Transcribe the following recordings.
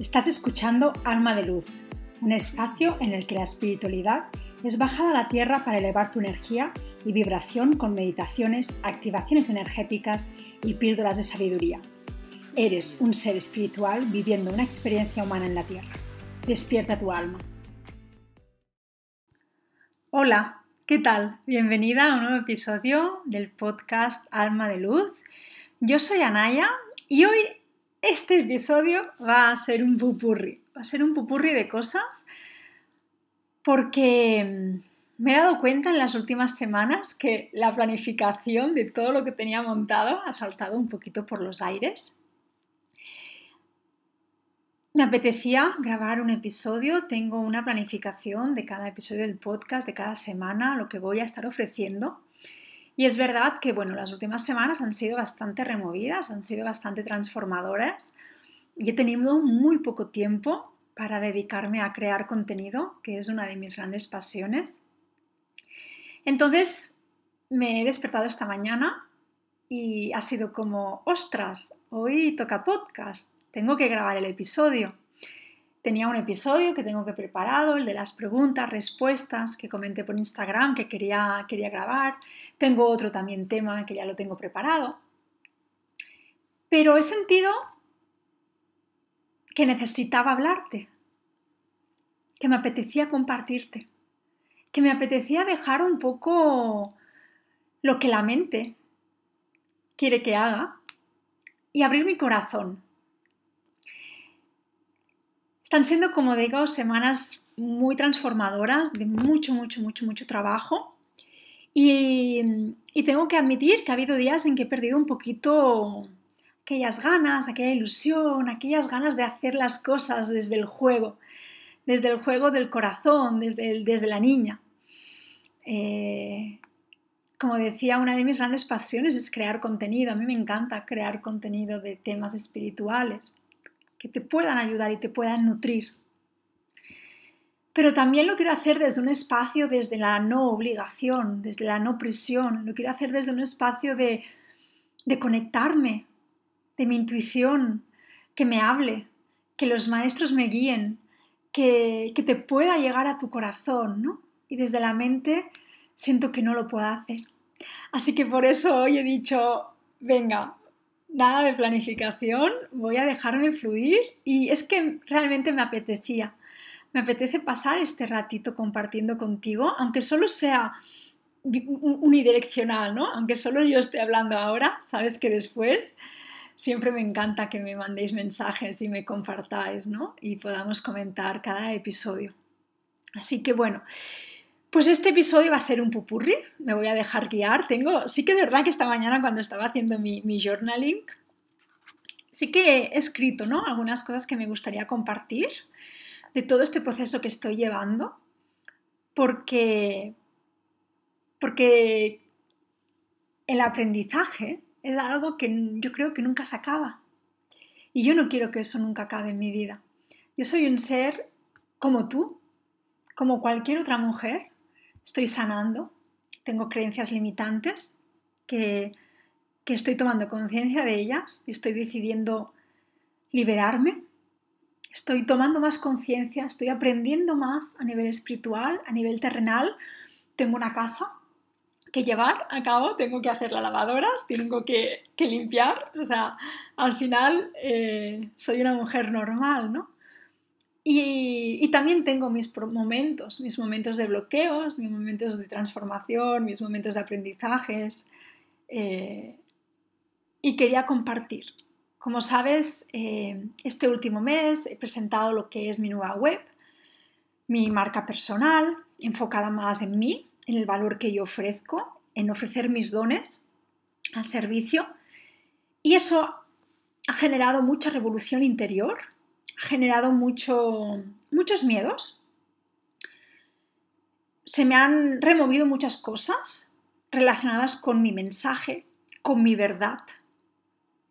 Estás escuchando Alma de Luz, un espacio en el que la espiritualidad es bajada a la tierra para elevar tu energía y vibración con meditaciones, activaciones energéticas y píldoras de sabiduría. Eres un ser espiritual viviendo una experiencia humana en la tierra. Despierta tu alma. Hola, ¿qué tal? Bienvenida a un nuevo episodio del podcast Alma de Luz. Yo soy Anaya y hoy este episodio va a ser un pupurri, va a ser un pupurri de cosas porque mm, me he dado cuenta en las últimas semanas que la planificación de todo lo que tenía montado ha saltado un poquito por los aires. Me apetecía grabar un episodio, tengo una planificación de cada episodio del podcast, de cada semana, lo que voy a estar ofreciendo. Y es verdad que, bueno, las últimas semanas han sido bastante removidas, han sido bastante transformadoras y he tenido muy poco tiempo para dedicarme a crear contenido, que es una de mis grandes pasiones. Entonces, me he despertado esta mañana y ha sido como, ostras, hoy toca podcast, tengo que grabar el episodio. Tenía un episodio que tengo que preparado, el de las preguntas, respuestas que comenté por Instagram que quería, quería grabar. Tengo otro también tema que ya lo tengo preparado. Pero he sentido que necesitaba hablarte, que me apetecía compartirte, que me apetecía dejar un poco lo que la mente quiere que haga y abrir mi corazón están siendo, como digo, semanas muy transformadoras, de mucho, mucho, mucho, mucho trabajo. Y, tengo que admitir que ha habido días en que he perdido un poquito aquellas ganas, aquella ilusión, aquellas ganas de hacer las cosas desde el juego, desde el juego del corazón, desde, desde la niña. Eh, como decía, una de mis grandes pasiones es crear contenido. A mí me encanta crear contenido de temas espirituales que te puedan ayudar y te puedan nutrir. Pero también lo quiero hacer desde un espacio, desde la no obligación, desde la no prisión. Lo quiero hacer desde un espacio de, de conectarme, de mi intuición, que me hable, que los maestros me guíen, que, que te pueda llegar a tu corazón, ¿no? Y desde la mente siento que no lo puedo hacer. Así que por eso hoy he dicho, venga, nada de planificación, voy a dejarme fluir y es que realmente me apetecía. Me apetece pasar este ratito compartiendo contigo, aunque solo sea unidireccional, ¿no? Aunque solo yo esté hablando ahora, sabes que después siempre me encanta que me mandéis mensajes y me compartáis, ¿no? Y podamos comentar cada episodio. Así que bueno, pues este episodio va a ser un pupurri, me voy a dejar guiar. Tengo, sí que es verdad que esta mañana cuando estaba haciendo mi, journaling, sí que he escrito ¿no? algunas cosas que me gustaría compartir de todo este proceso que estoy llevando, porque, porque el aprendizaje es algo que yo creo que nunca se acaba. Y yo no quiero que eso nunca acabe en mi vida. Yo soy un ser como tú, como cualquier otra mujer, estoy sanando, tengo creencias limitantes que, estoy tomando conciencia de ellas y estoy decidiendo liberarme. Estoy tomando más conciencia, estoy aprendiendo más a nivel espiritual, a nivel terrenal. Tengo una casa que llevar a cabo, tengo que hacer las lavadoras, tengo que, limpiar. O sea, al final eh, soy una mujer normal, ¿no? Y, también tengo mis momentos, mis momentos de bloqueos, mis momentos de transformación, mis momentos de aprendizajes. Eh, y quería compartir. Como sabes, eh, este último mes he presentado lo que es mi nueva web, mi marca personal, enfocada más en mí, en el valor que yo ofrezco, en ofrecer mis dones al servicio. Y eso ha generado mucha revolución interior generado mucho, muchos miedos. Se me han removido muchas cosas relacionadas con mi mensaje, con mi verdad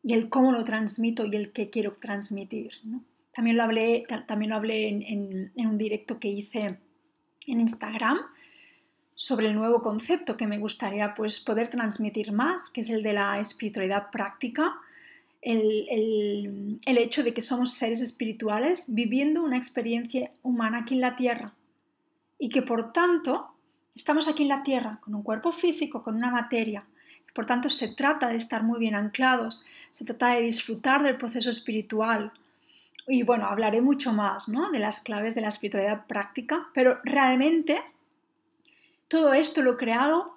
y el cómo lo transmito y el qué quiero transmitir. También lo hablé, también lo hablé en, un directo que hice en Instagram sobre el nuevo concepto que me gustaría pues, poder transmitir más, que es el de la espiritualidad práctica, el, el, hecho de que somos seres espirituales viviendo una experiencia humana aquí en la Tierra y que por tanto estamos aquí en la Tierra con un cuerpo físico, con una materia. Por tanto, se trata de estar muy bien anclados, se trata de disfrutar del proceso espiritual. Y bueno, hablaré mucho más ¿no? de las claves de la espiritualidad práctica, pero realmente todo esto lo he creado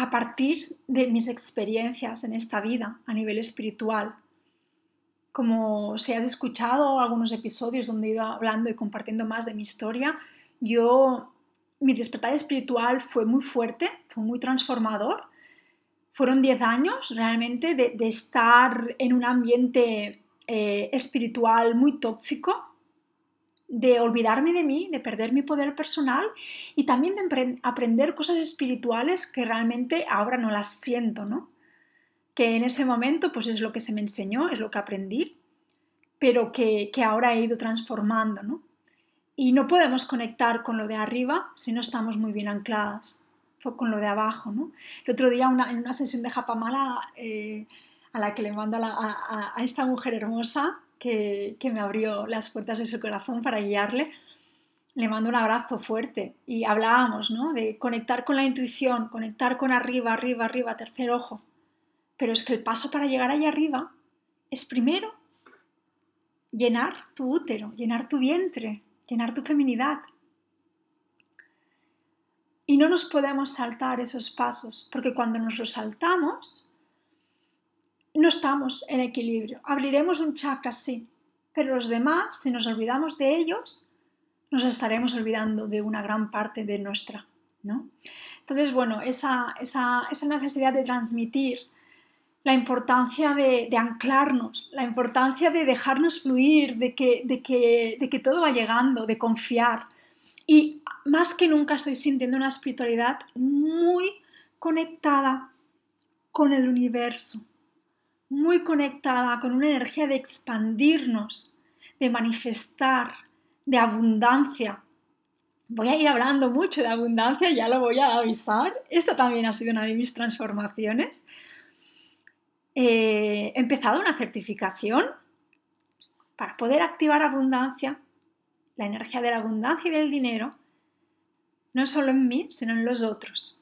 a partir de mis experiencias en esta vida a nivel espiritual. Como si has escuchado algunos episodios donde he ido hablando y compartiendo más de mi historia, yo, mi despertar espiritual fue muy fuerte, fue muy transformador. Fueron 10 años realmente de, estar en un ambiente eh, espiritual muy tóxico, de olvidarme de mí, de perder mi poder personal y también de aprender cosas espirituales que realmente ahora no las siento, ¿no? Que en ese momento pues es lo que se me enseñó, es lo que aprendí, pero que, que ahora he ido transformando, ¿no? Y no podemos conectar con lo de arriba si no estamos muy bien ancladas con lo de abajo, ¿no? El otro día una, en una sesión de Japamala eh, a la que le mando a, a esta mujer hermosa, que, me abrió las puertas de su corazón para guiarle. Le mando un abrazo fuerte y hablábamos ¿no? de conectar con la intuición, conectar con arriba, arriba, arriba, tercer ojo. Pero es que el paso para llegar allá arriba es primero llenar tu útero, llenar tu vientre, llenar tu feminidad. Y no nos podemos saltar esos pasos, porque cuando nos los saltamos, no estamos en equilibrio. Abriremos un chakra, sí, pero los demás, si nos olvidamos de ellos, nos estaremos olvidando de una gran parte de nuestra. ¿no? Entonces, bueno, esa, esa, necesidad de transmitir, la importancia de, anclarnos, la importancia de dejarnos fluir, de que todo va llegando, de confiar. Y más que nunca estoy sintiendo una espiritualidad muy conectada con el universo, muy conectada con una energía de expandirnos, de manifestar, de abundancia. Voy a ir hablando mucho de abundancia, ya lo voy a avisar. Esto también ha sido una de mis transformaciones. Eh, he empezado una certificación para poder activar abundancia, la energía de la abundancia y del dinero, no solo en mí, sino en los otros.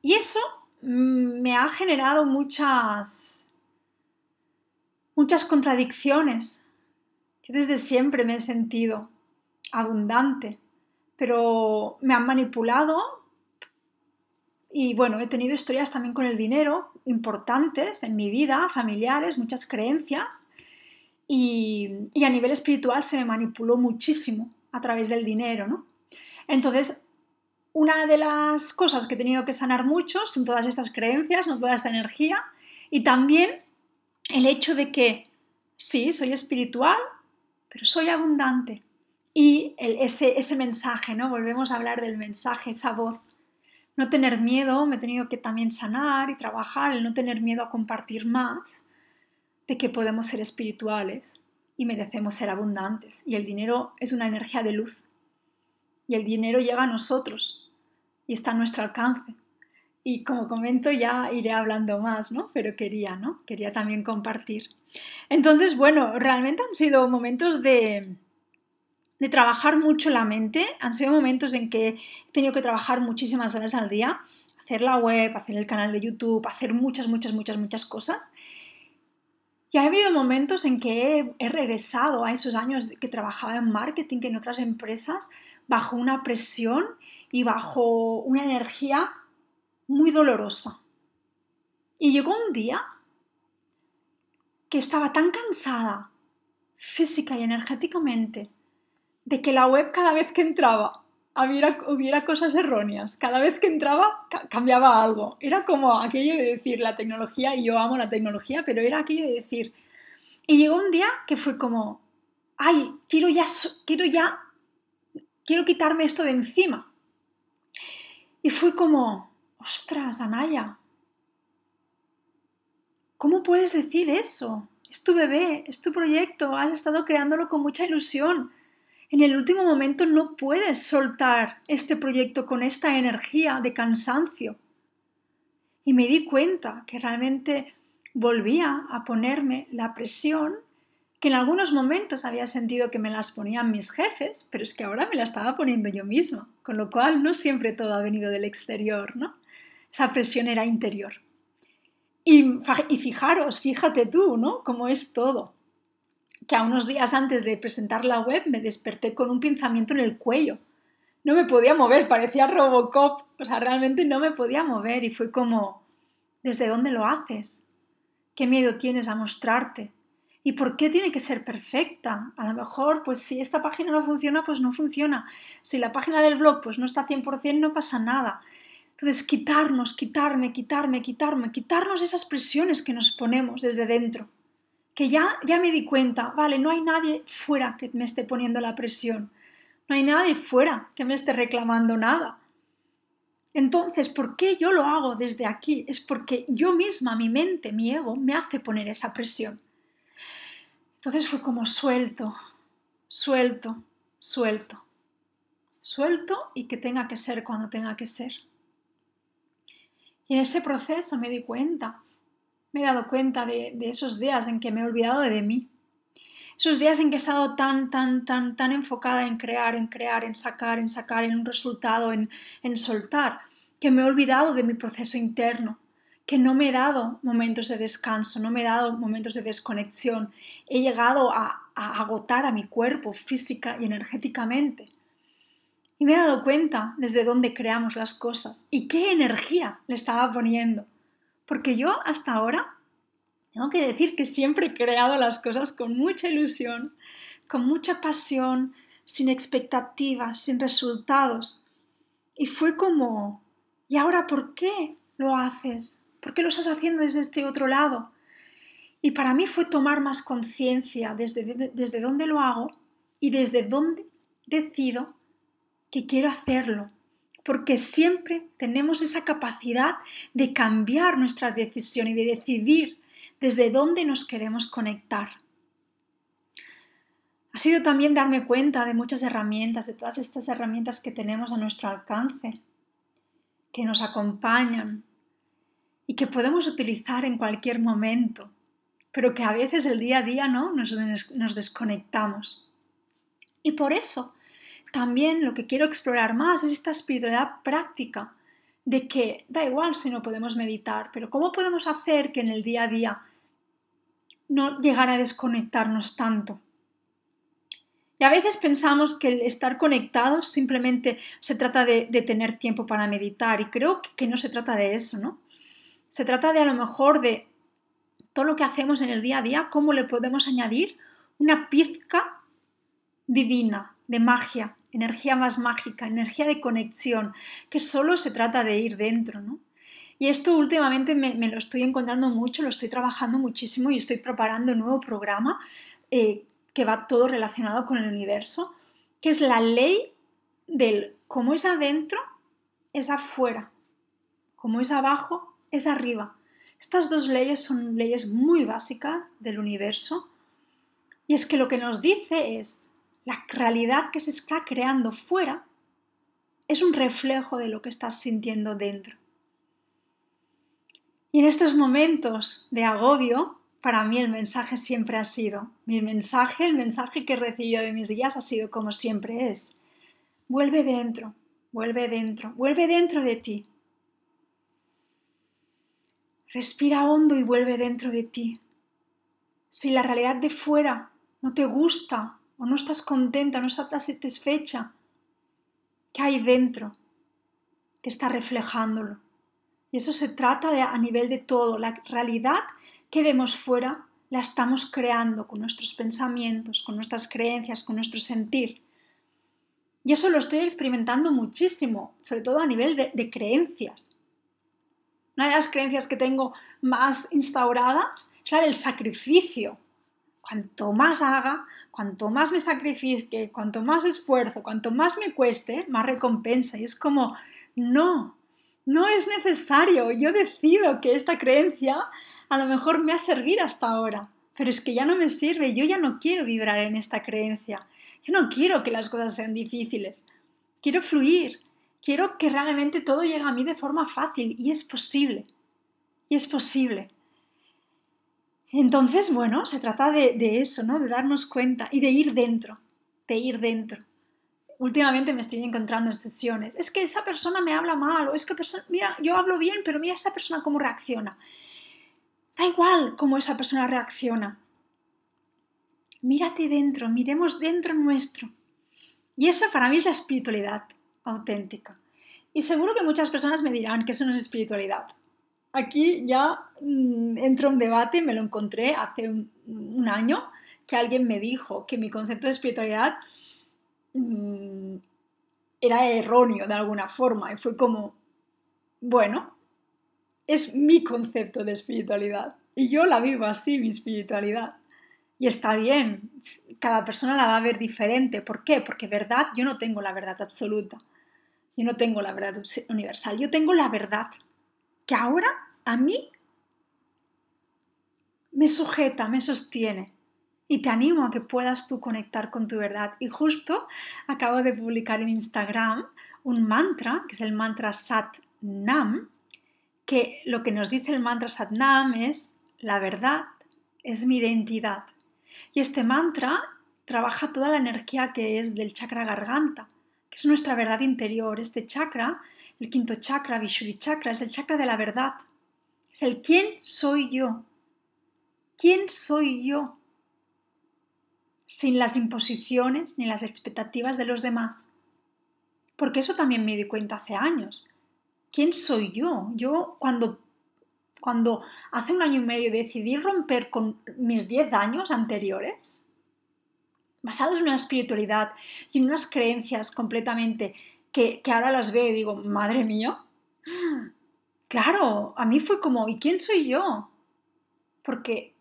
Y eso mm, me ha generado muchas muchas contradicciones. Yo desde siempre me he sentido abundante, pero me han manipulado y bueno, he tenido historias también con el dinero importantes en mi vida, familiares, muchas creencias y, a nivel espiritual se me manipuló muchísimo a través del dinero, ¿no? Entonces, una de las cosas que he tenido que sanar mucho son todas estas creencias, no toda esta energía y también el hecho de que sí, soy espiritual, pero soy abundante. Y ese, ese mensaje, ¿no? Volvemos a hablar del mensaje, esa voz. No tener miedo, me he tenido que también sanar y trabajar, el no tener miedo a compartir más de que podemos ser espirituales y merecemos ser abundantes. Y el dinero es una energía de luz. Y el dinero llega a nosotros y está a nuestro alcance y como comento ya iré hablando más, ¿no? Pero quería, ¿no? Quería también compartir. Entonces, bueno, realmente han sido momentos de, de trabajar mucho la mente, han sido momentos en que he tenido que trabajar muchísimas horas al día, hacer la web, hacer el canal de YouTube, hacer muchas, muchas, muchas, muchas cosas. Y ha habido momentos en que he, he regresado a esos años que trabajaba en marketing, en otras empresas, bajo una presión y bajo una energía muy dolorosa. Y llegó un día que estaba tan cansada, física y energéticamente, de que la web cada vez que entraba hubiera, hubiera cosas erróneas, cada vez que entraba cambiaba algo. Era como aquello de decir la tecnología, y yo amo la tecnología, pero era aquello de decir... Y llegó un día que fue como, ay, quiero ya, quiero ya, quiero quitarme esto de encima. Y fue como, Ostras, Anaya, ¿cómo puedes decir eso? Es tu bebé, es tu proyecto, has estado creándolo con mucha ilusión. En el último momento no puedes soltar este proyecto con esta energía de cansancio. Y me di cuenta que realmente volvía a ponerme la presión que en algunos momentos había sentido que me las ponían mis jefes, pero es que ahora me la estaba poniendo yo misma, con lo cual no siempre todo ha venido del exterior, ¿no? Esa presión era interior. Y, fijaros, fíjate tú, ¿no? Cómo es todo. Que a unos días antes de presentar la web me desperté con un pinzamiento en el cuello. No me podía mover, parecía Robocop, o sea, realmente no me podía mover y fue como, ¿desde dónde lo haces? ¿Qué miedo tienes a mostrarte? ¿Y por qué tiene que ser perfecta? A lo mejor, pues si esta página no funciona, pues no funciona. Si la página del blog pues no está 100%, no pasa nada. Entonces, quitarnos, quitarme, quitarme, quitarme, quitarnos esas presiones que nos ponemos desde dentro. Que ya, ya me di cuenta, vale, no hay nadie fuera que me esté poniendo la presión. No hay nadie fuera que me esté reclamando nada. Entonces, ¿por qué yo lo hago desde aquí? Es porque yo misma, mi mente, mi ego, me hace poner esa presión. Entonces fue como suelto, suelto, suelto, suelto y que tenga que ser cuando tenga que ser. Y en ese proceso me di cuenta, me he dado cuenta de, esos días en que me he olvidado de mí, esos días en que he estado tan, tan, tan, tan enfocada en crear, en crear, en sacar, en sacar, en un resultado, en, en soltar, que me he olvidado de mi proceso interno, que no me he dado momentos de descanso, no me he dado momentos de desconexión. He llegado a, agotar a mi cuerpo física y energéticamente. Y me he dado cuenta desde dónde creamos las cosas y qué energía le estaba poniendo. Porque yo hasta ahora tengo que decir que siempre he creado las cosas con mucha ilusión, con mucha pasión, sin expectativas, sin resultados. Y fue como, ¿y ahora por qué lo haces? ¿Por qué lo estás haciendo desde este otro lado? Y para mí fue tomar más conciencia desde, desde dónde lo hago y desde dónde decido que quiero hacerlo. Porque siempre tenemos esa capacidad de cambiar nuestra decisión y de decidir desde dónde nos queremos conectar. Ha sido también darme cuenta de muchas herramientas, de todas estas herramientas que tenemos a nuestro alcance, que nos acompañan, y que podemos utilizar en cualquier momento, pero que a veces el día a día ¿no? nos, nos desconectamos. Y por eso también lo que quiero explorar más es esta espiritualidad práctica de que da igual si no podemos meditar, pero ¿cómo podemos hacer que en el día a día no llegar a desconectarnos tanto? Y a veces pensamos que el estar conectados simplemente se trata de, de tener tiempo para meditar y creo que no se trata de eso, ¿no? Se trata de a lo mejor de todo lo que hacemos en el día a día, cómo le podemos añadir una pizca divina, de magia, energía más mágica, energía de conexión, que solo se trata de ir dentro, ¿no? Y esto últimamente me, lo estoy encontrando mucho, lo estoy trabajando muchísimo y estoy preparando un nuevo programa eh, que va todo relacionado con el universo, que es la ley del cómo es adentro, es afuera, como es abajo, es arriba. Estas dos leyes son leyes muy básicas del universo y es que lo que nos dice es la realidad que se está creando fuera es un reflejo de lo que estás sintiendo dentro. Y en estos momentos de agobio, para mí el mensaje siempre ha sido, mi mensaje, el mensaje que he recibido de mis guías ha sido como siempre es, vuelve dentro, vuelve dentro, vuelve dentro de ti, Respira hondo y vuelve dentro de ti. Si la realidad de fuera no te gusta o no estás contenta, no estás satisfecha, ¿qué hay dentro que está reflejándolo? Y eso se trata de, a nivel de todo. La realidad que vemos fuera la estamos creando con nuestros pensamientos, con nuestras creencias, con nuestro sentir. Y eso lo estoy experimentando muchísimo, sobre todo a nivel de creencias. Una de las creencias que tengo más instauradas es la del sacrificio. Cuanto más haga, cuanto más me sacrifique, cuanto más esfuerzo, cuanto más me cueste, más recompensa. Y es como, no, no es necesario. Yo decido que esta creencia a lo mejor me ha servido hasta ahora, pero es que ya no me sirve. Yo ya no quiero vibrar en esta creencia. Yo no quiero que las cosas sean difíciles. Quiero fluir, Quiero que realmente todo llegue a mí de forma fácil y es posible. Y es posible. Entonces, bueno, se trata de, eso, ¿no? De darnos cuenta y de ir dentro, de ir dentro últimamente me estoy encontrando en sesiones, es que esa persona me habla mal, o es que, mira, yo hablo bien, pero mira esa persona cómo reacciona. Da igual cómo esa persona reacciona. Mírate dentro, miremos dentro nuestro. Y esa para mí es la espiritualidad auténtica. Y seguro que muchas personas me dirán que eso no es espiritualidad. Aquí ya mm, entra un debate, me lo encontré hace un año, que alguien me dijo que mi concepto de espiritualidad Mm, era erróneo de alguna forma y fue como, bueno, es mi concepto de espiritualidad y yo la vivo así, mi espiritualidad. Y está bien, cada persona la va a ver diferente. ¿Por qué? Porque verdad, yo no tengo la verdad absoluta. Yo no tengo la verdad universal. Yo tengo la verdad que ahora a mí me sujeta, me sostiene y te animo a que puedas tú conectar con tu verdad. Y justo acabo de publicar en Instagram un mantra, que es el mantra Sat Nam, que lo que nos dice el mantra Sat Nam es la verdad es mi identidad. Y este mantra trabaja toda la energía que es del chakra garganta, que es nuestra verdad interior. Este chakra, el quinto chakra, Vishuddhi chakra, es el chakra de la verdad. Es el quién soy yo. ¿Quién soy yo? sin las imposiciones ni las expectativas de los demás. Porque eso también me di cuenta hace años. ¿Quién soy yo? Yo cuando, cuando hace un año y medio decidí romper con mis 10 años anteriores, basados en una espiritualidad y en unas creencias completamente que, ahora las veo y digo, madre mía, claro, a mí fue como, ¿y quién soy yo? Porque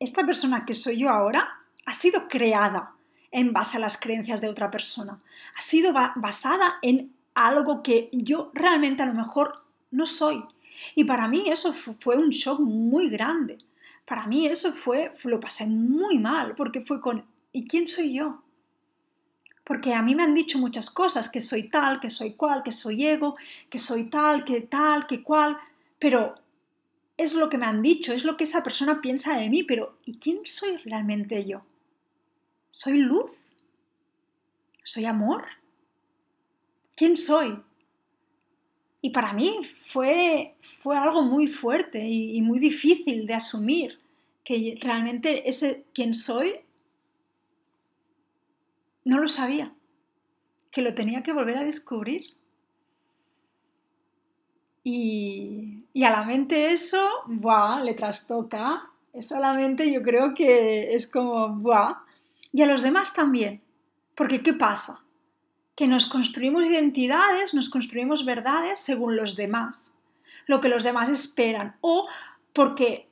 esta persona que soy yo ahora ha sido creada en base a las creencias de otra persona. Ha sido basada en algo que yo realmente a lo mejor no soy. Y para mí eso fue un shock muy grande. Para mí eso fue, lo pasé muy mal, porque fue con, ¿y quién soy yo? Porque a mí me han dicho muchas cosas, que soy tal, que soy cual, que soy ego, que soy tal, que tal, que cual, pero es lo que me han dicho, es lo que esa persona piensa de mí, pero ¿y quién soy realmente yo? ¿Soy luz? ¿Soy amor? ¿Quién soy? Y para mí fue, fue algo muy fuerte y, y muy difícil de asumir, que realmente ese quién soy no lo sabía, que lo tenía que volver a descubrir. Y, a la mente eso, ¡buah!, le trastoca. Solamente yo creo que es como, ¡buah!, y a los demás también. Porque ¿qué pasa? Que nos construimos identidades, nos construimos verdades según los demás, lo que los demás esperan, o porque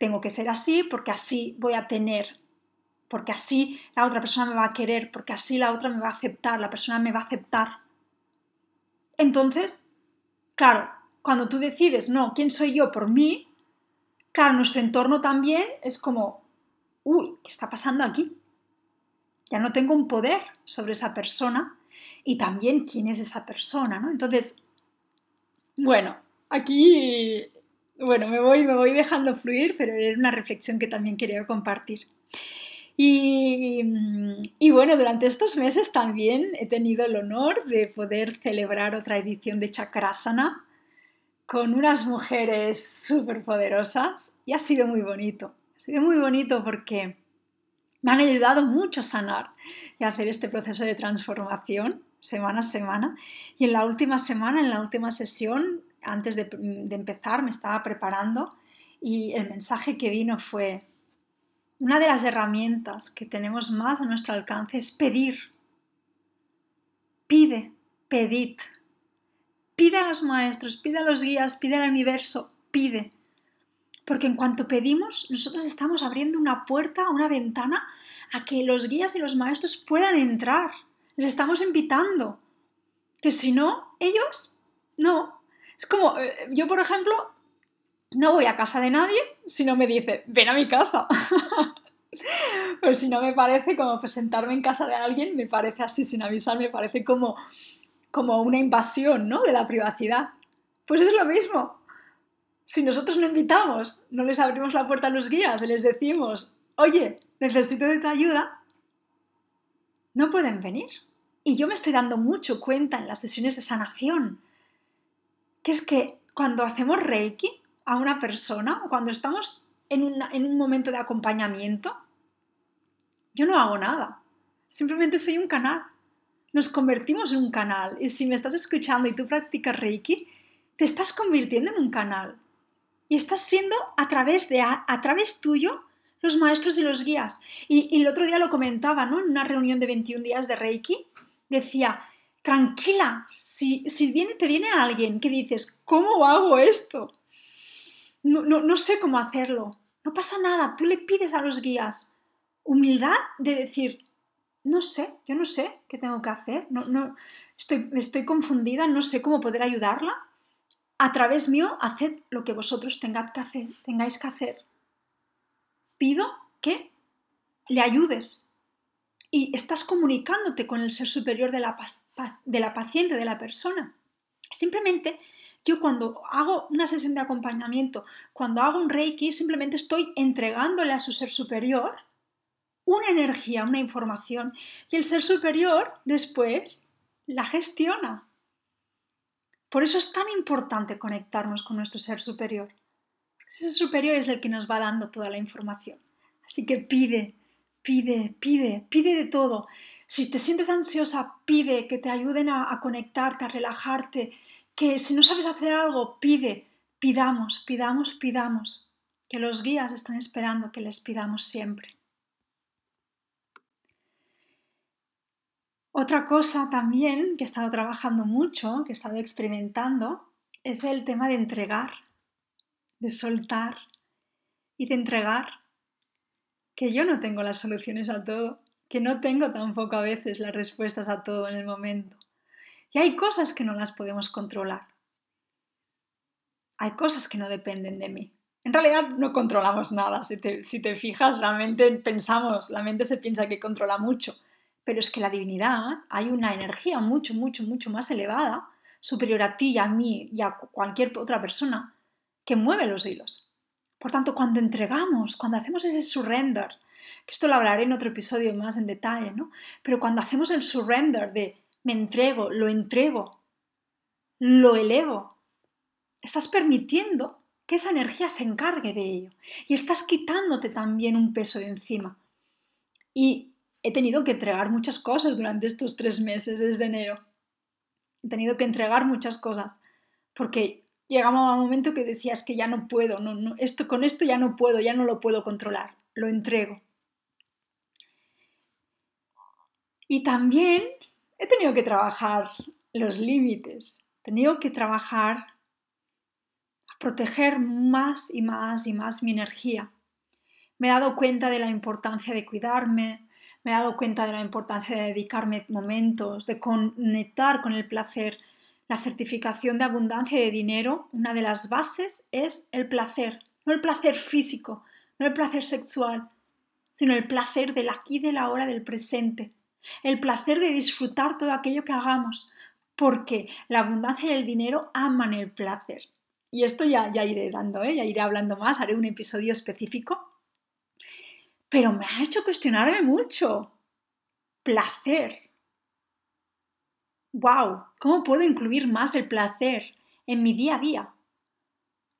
tengo que ser así, porque así voy a tener, porque así la otra persona me va a querer, porque así la otra me va a aceptar, la persona me va a aceptar. Entonces, claro, cuando tú decides, no, ¿quién soy yo por mí? Claro, nuestro entorno también es como, uy, ¿qué está pasando aquí? ya no tengo un poder sobre esa persona y también quién es esa persona, ¿no? Entonces, bueno, aquí, bueno, me voy, me voy dejando fluir, pero era una reflexión que también quería compartir. Y, y, bueno, durante estos meses también he tenido el honor de poder celebrar otra edición de Chakrasana con unas mujeres súper poderosas y ha sido muy bonito. Ha sido muy bonito porque me han ayudado mucho a sanar y a hacer este proceso de transformación semana a semana. Y en la última semana, en la última sesión, antes de empezar, me estaba preparando y el mensaje que vino fue, una de las herramientas que tenemos más a nuestro alcance es pedir. Pide, pedid. Pide a los maestros, pide a los guías, pide al universo, pide. Porque en cuanto pedimos, nosotros estamos abriendo una puerta, una ventana a que los guías y los maestros puedan entrar. Les estamos invitando. Que si no, ellos no. Es como, eh, yo por ejemplo, no voy a casa de nadie si no me dice, ven a mi casa. pues si no me parece como presentarme en casa de alguien, me parece así sin avisar, me parece como, como una invasión ¿no? de la privacidad. Pues es lo mismo. Si nosotros no invitamos, no les abrimos la puerta a los guías y les decimos, oye, necesito de tu ayuda, no pueden venir. Y yo me estoy dando mucho cuenta en las sesiones de sanación, que es que cuando hacemos reiki a una persona cuando estamos en, un momento de acompañamiento, yo no hago nada. Simplemente soy un canal. Nos convertimos en un canal. Y si me estás escuchando y tú practicas Reiki, te estás convirtiendo en un canal. Y estás siendo a través, de, a, través tuyo los maestros y los guías. Y, el otro día lo comentaba, ¿no? En una reunión de 21 días de Reiki, decía, tranquila, si, si viene, te viene alguien que dices, ¿cómo hago esto? No, no, no sé cómo hacerlo. No pasa nada, tú le pides a los guías humildad de decir, no sé, yo no sé qué tengo que hacer, no, no, estoy, estoy confundida, no sé cómo poder ayudarla a través mío, haced lo que vosotros tengáis que hacer. Tengáis que hacer. Pido que le ayudes y estás comunicándote con el ser superior de la, de la paciente, de la persona. Simplemente yo cuando hago una sesión de acompañamiento, cuando hago un reiki, simplemente estoy entregándole a su ser superior una energía, una información, y el ser superior después la gestiona. Por eso es tan importante conectarnos con nuestro ser superior. Ese ser superior es el que nos va dando toda la información. Así que pide, pide, pide, pide de todo. Si te sientes ansiosa, pide que te ayuden a, conectarte, a relajarte. Que si no sabes hacer algo, pide, pidamos, pidamos, pidamos. Que los guías están esperando que les pidamos siempre. Otra cosa también que he estado trabajando mucho, que he estado experimentando, es el tema de entregar, de soltar y de entregar. Que yo no tengo las soluciones a todo, que no tengo tampoco a veces las respuestas a todo en el momento. Y hay cosas que no las podemos controlar. Hay cosas que no dependen de mí. En realidad no controlamos nada. Si te, si te fijas, realmente pensamos, la mente se piensa que controla mucho pero es que la divinidad hay una energía mucho, mucho, mucho más elevada, superior a ti y a mí y a cualquier otra persona, que mueve los hilos. Por tanto, cuando entregamos, cuando hacemos ese surrender, que esto lo hablaré en otro episodio más en detalle, ¿no? Pero cuando hacemos el surrender de me entrego, lo entrego, lo elevo, estás permitiendo que esa energía se encargue de ello y estás quitándote también un peso de encima. Y he tenido que entregar muchas cosas durante estos tres meses desde enero. He tenido que entregar muchas cosas porque llegaba un momento que decías que ya no puedo, no, esto, con esto ya no puedo, ya no lo puedo controlar, lo entrego. Y también he tenido que trabajar los límites, he tenido que trabajar a proteger más y más y más mi energía. Me he dado cuenta de la importancia de cuidarme, me he dado cuenta de la importancia de dedicarme momentos, de conectar con el placer. La certificación de abundancia de dinero, una de las bases es el placer, no el placer físico, no el placer sexual, sino el placer del aquí, de la hora, del presente, el placer de disfrutar todo aquello que hagamos, porque la abundancia y el dinero aman el placer. Y esto ya, ya iré dando, ¿eh? ya iré hablando más, haré un episodio específico pero me ha hecho cuestionarme mucho. Placer. ¡Wow! ¿Cómo puedo incluir más el placer en mi día a día?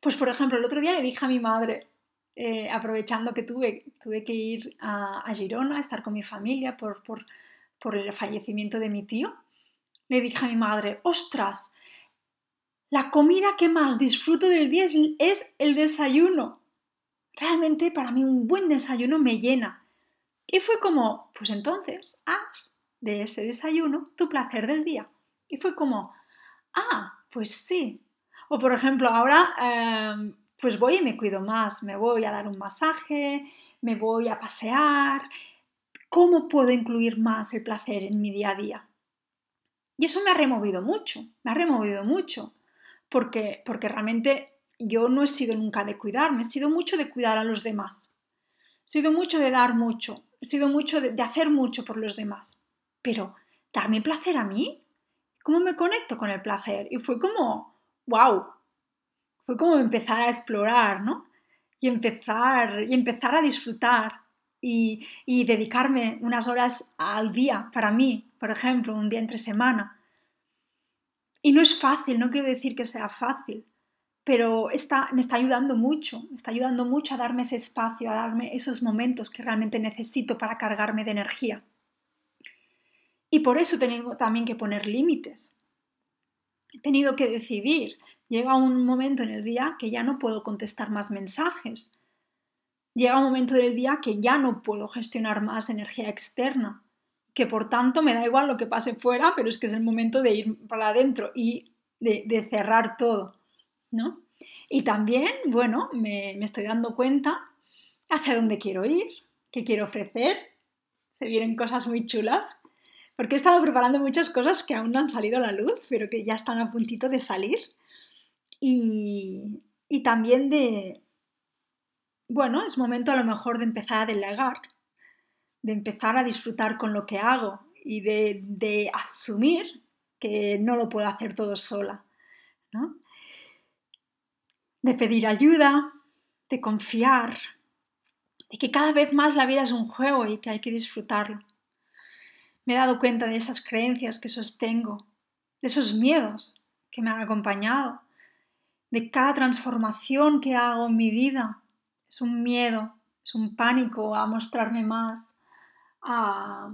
Pues, por ejemplo, el otro día le dije a mi madre, eh, aprovechando que tuve, tuve que ir a, Girona a estar con mi familia por, por el fallecimiento de mi tío, le dije a mi madre, ostras, la comida que más disfruto del día es el desayuno realmente para mí un buen desayuno me llena. Y fue como, pues entonces, haz de ese desayuno tu placer del día. Y fue como, ah, pues sí. O por ejemplo, ahora em, pues voy y me cuido más, me voy a dar un masaje, me voy a pasear. ¿Cómo puedo incluir más el placer en mi día a día? Y eso me ha removido mucho, me ha removido mucho, porque, porque realmente yo no he sido nunca de cuidarme, he sido mucho de cuidar a los demás. He sido mucho de dar mucho, he sido mucho de, hacer mucho por los demás. Pero, ¿darme placer a mí? ¿Cómo me conecto con el placer? Y fue como, wow. fue como empezar a explorar, ¿no? Y empezar, y empezar a disfrutar y, dedicarme unas horas al día para mí, por ejemplo, un día entre semana. Y no es fácil, no quiero decir que sea fácil, pero me está ayudando mucho, me está ayudando mucho a darme ese espacio, a darme esos momentos que realmente necesito para cargarme de energía. Y por eso he tenido también que poner límites. He tenido que decidir. Llega un momento en el día que ya no puedo contestar más mensajes. Llega un momento del día que ya no puedo gestionar más energía externa, que por tanto me da igual lo que pase fuera, pero es que es el momento de ir para adentro y de, cerrar todo. ¿no? Y también, bueno, me, estoy dando cuenta hacia dónde quiero ir, qué quiero ofrecer. Se vienen cosas muy chulas, porque he estado preparando muchas cosas que aún no han salido a la luz, pero que ya están a puntito de salir. Y también de, bueno, es momento a lo mejor de empezar a delegar, de empezar a disfrutar con lo que hago y de, de asumir que no lo puedo hacer todo sola. ¿no? de pedir ayuda, de confiar, de que cada vez más la vida es un juego y que hay que disfrutarlo. Me he dado cuenta de esas creencias que sostengo, de esos miedos que me han acompañado, de cada transformación que hago en mi vida. Es un miedo, es un pánico a mostrarme más, a,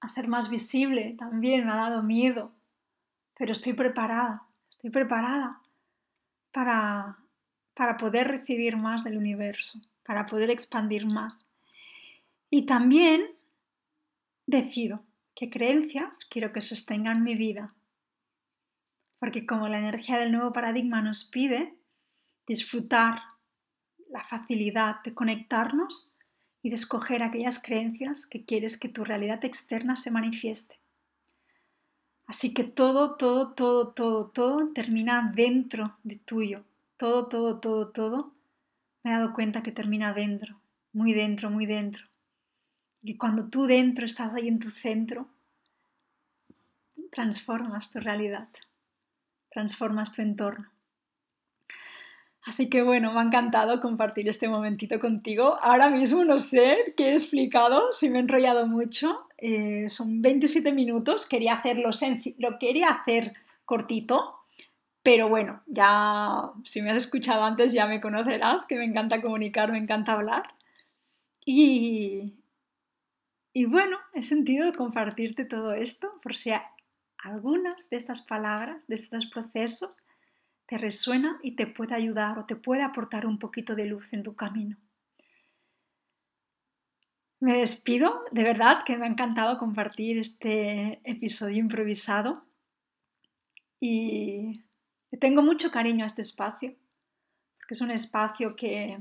a ser más visible. También me ha dado miedo, pero estoy preparada, estoy preparada para, para poder recibir más del universo, para poder expandir más. Y también decido qué creencias quiero que sostengan mi vida. Porque como la energía del nuevo paradigma nos pide disfrutar la facilidad de conectarnos y de escoger aquellas creencias que quieres que tu realidad externa se manifieste. Así que todo, todo, todo, todo, todo termina dentro de tuyo. Todo, todo, todo, todo. Me he dado cuenta que termina dentro, muy dentro, muy dentro. Y cuando tú dentro estás ahí en tu centro, transformas tu realidad, transformas tu entorno. Así que bueno, me ha encantado compartir este momentito contigo. Ahora mismo no sé qué he explicado, si me he enrollado mucho. Eh, son 27 minutos, quería hacerlo lo quería hacer cortito, pero bueno, ya si me has escuchado antes ya me conocerás, que me encanta comunicar, me encanta hablar. Y, y bueno, he sentido compartirte todo esto por si algunas de estas palabras, de estos procesos, te resuena y te puede ayudar o te puede aportar un poquito de luz en tu camino. Me despido, de verdad que me ha encantado compartir este episodio improvisado y tengo mucho cariño a este espacio, porque es un espacio que,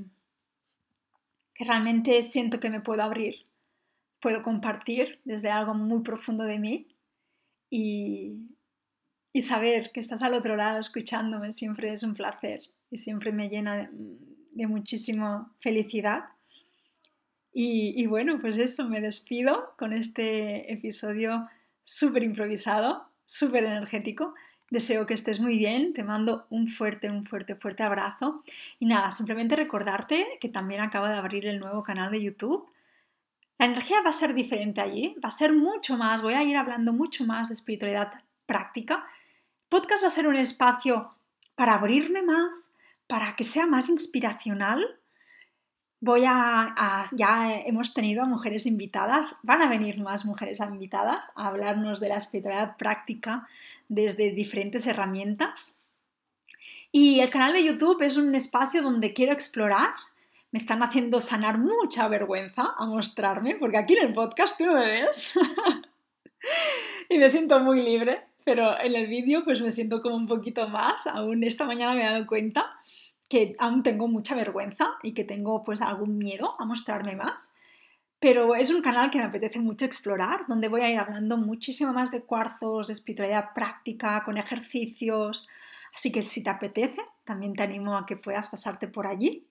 que realmente siento que me puedo abrir, puedo compartir desde algo muy profundo de mí y, y saber que estás al otro lado escuchándome siempre es un placer y siempre me llena de, muchísima felicidad. Y, y, bueno, pues eso, me despido con este episodio súper improvisado, súper energético. Deseo que estés muy bien, te mando un fuerte, un fuerte, fuerte abrazo. Y nada, simplemente recordarte que también acabo de abrir el nuevo canal de YouTube. La energía va a ser diferente allí, va a ser mucho más, voy a ir hablando mucho más de espiritualidad práctica podcast va a ser un espacio para abrirme más, para que sea más inspiracional. Ya hemos tenido a mujeres invitadas, van a venir más mujeres invitadas a hablarnos de la espiritualidad práctica desde diferentes herramientas. Y el canal de YouTube es un espacio donde quiero explorar. Me están haciendo sanar mucha vergüenza a mostrarme, porque aquí en el podcast tú no me ves. y me siento muy libre pero en el vídeo pues me siento como un poquito más. Aún esta mañana me he dado cuenta que aún tengo mucha vergüenza y que tengo pues algún miedo a mostrarme más. Pero es un canal que me apetece mucho explorar, donde voy a ir hablando muchísimo más de cuarzos, de espiritualidad práctica, con ejercicios. Así que si te apetece, también te animo a que puedas pasarte por allí.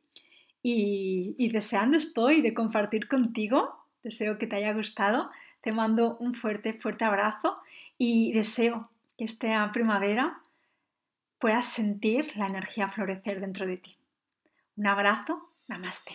Y, y deseando estoy de compartir contigo. Deseo que te haya gustado. Te mando un fuerte, fuerte abrazo y deseo que esta primavera puedas sentir la energía florecer dentro de ti. Un abrazo, namaste.